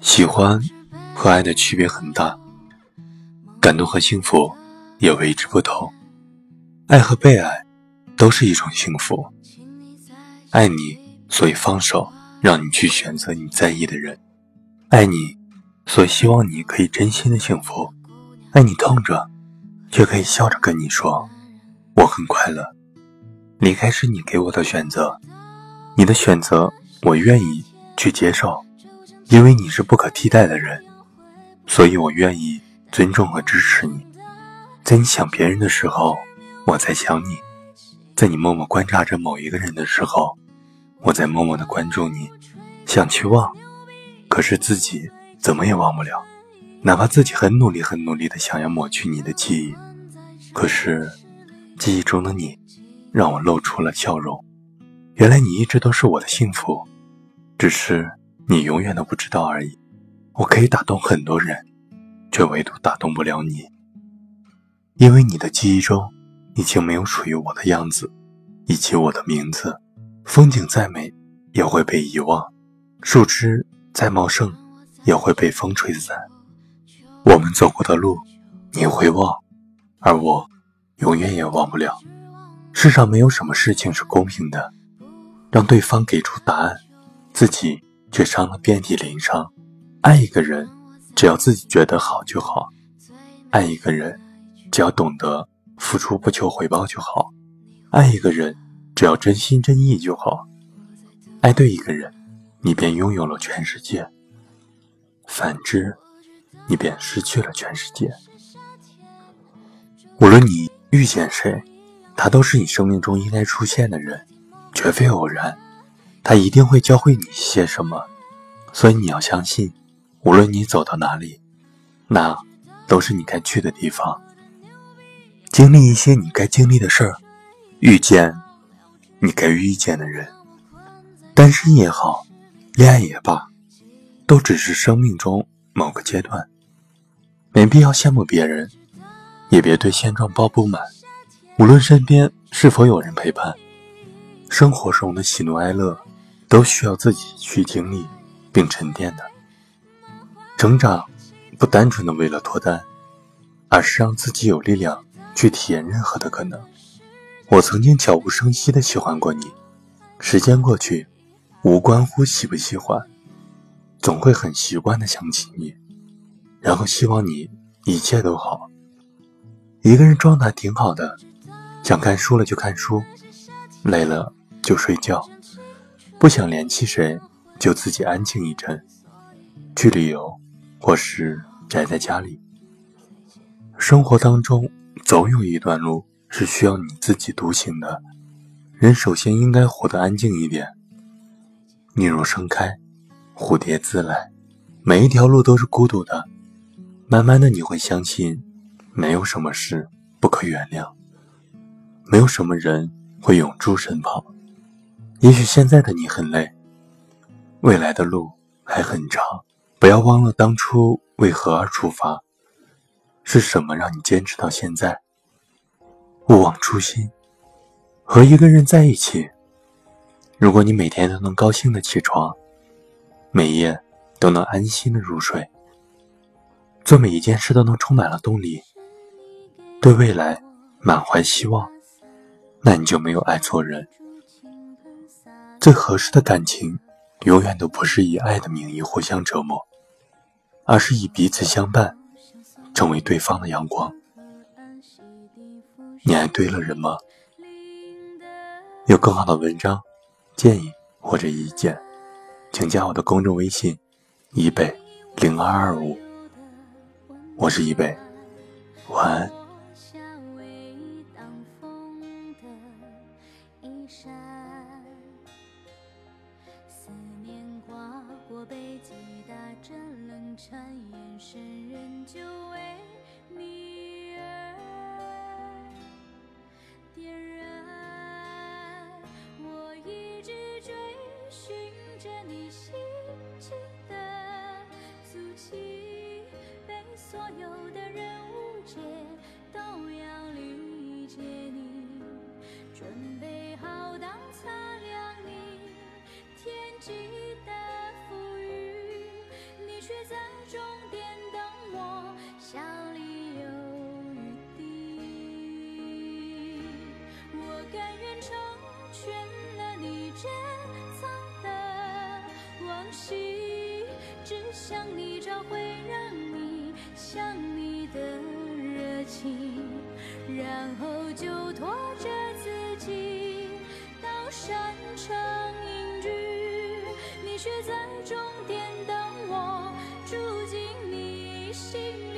喜欢和爱的区别很大，感动和幸福也为之不同。爱和被爱都是一种幸福。爱你，所以放手，让你去选择你在意的人；爱你，所以希望你可以真心的幸福。爱你痛着，却可以笑着跟你说：“我很快乐。”离开是你给我的选择，你的选择我愿意去接受。因为你是不可替代的人，所以我愿意尊重和支持你。在你想别人的时候，我在想你；在你默默观察着某一个人的时候，我在默默的关注你。想去忘，可是自己怎么也忘不了。哪怕自己很努力、很努力的想要抹去你的记忆，可是记忆中的你，让我露出了笑容。原来你一直都是我的幸福，只是。你永远都不知道而已。我可以打动很多人，却唯独打动不了你。因为你的记忆中已经没有属于我的样子，以及我的名字。风景再美，也会被遗忘；树枝再茂盛，也会被风吹散。我们走过的路，你会忘，而我永远也忘不了。世上没有什么事情是公平的，让对方给出答案，自己。却伤了遍体鳞伤。爱一个人，只要自己觉得好就好；爱一个人，只要懂得付出不求回报就好；爱一个人，只要真心真意就好。爱对一个人，你便拥有了全世界；反之，你便失去了全世界。无论你遇见谁，他都是你生命中应该出现的人，绝非偶然。他一定会教会你些什么，所以你要相信，无论你走到哪里，那都是你该去的地方。经历一些你该经历的事儿，遇见你该遇见的人。单身也好，恋爱也罢，都只是生命中某个阶段，没必要羡慕别人，也别对现状抱不满。无论身边是否有人陪伴，生活中的喜怒哀乐。都需要自己去经历并沉淀的。成长不单纯的为了脱单，而是让自己有力量去体验任何的可能。我曾经悄无声息的喜欢过你，时间过去，无关乎喜不喜欢，总会很习惯的想起你，然后希望你一切都好。一个人状态挺好的，想看书了就看书，累了就睡觉。不想联系谁，就自己安静一阵，去旅游，或是宅在家里。生活当中总有一段路是需要你自己独行的，人首先应该活得安静一点。你若盛开，蝴蝶自来。每一条路都是孤独的，慢慢的你会相信，没有什么事不可原谅，没有什么人会永驻身旁。也许现在的你很累，未来的路还很长。不要忘了当初为何而出发，是什么让你坚持到现在？勿忘初心，和一个人在一起。如果你每天都能高兴的起床，每夜都能安心的入睡，做每一件事都能充满了动力，对未来满怀希望，那你就没有爱错人。最合适的感情，永远都不是以爱的名义互相折磨，而是以彼此相伴，成为对方的阳光。你爱对了人吗？有更好的文章、建议或者意见，请加我的公众微信：一北零二二五。我是一北，晚安。眼神仍旧为你而点燃。我一直追寻着你心情的足迹被所有的人误解。甘愿成全了你珍藏的往昔，只想你找回，让你想你的热情，然后就拖着自己到山城隐居，你却在终点等我，住进你心。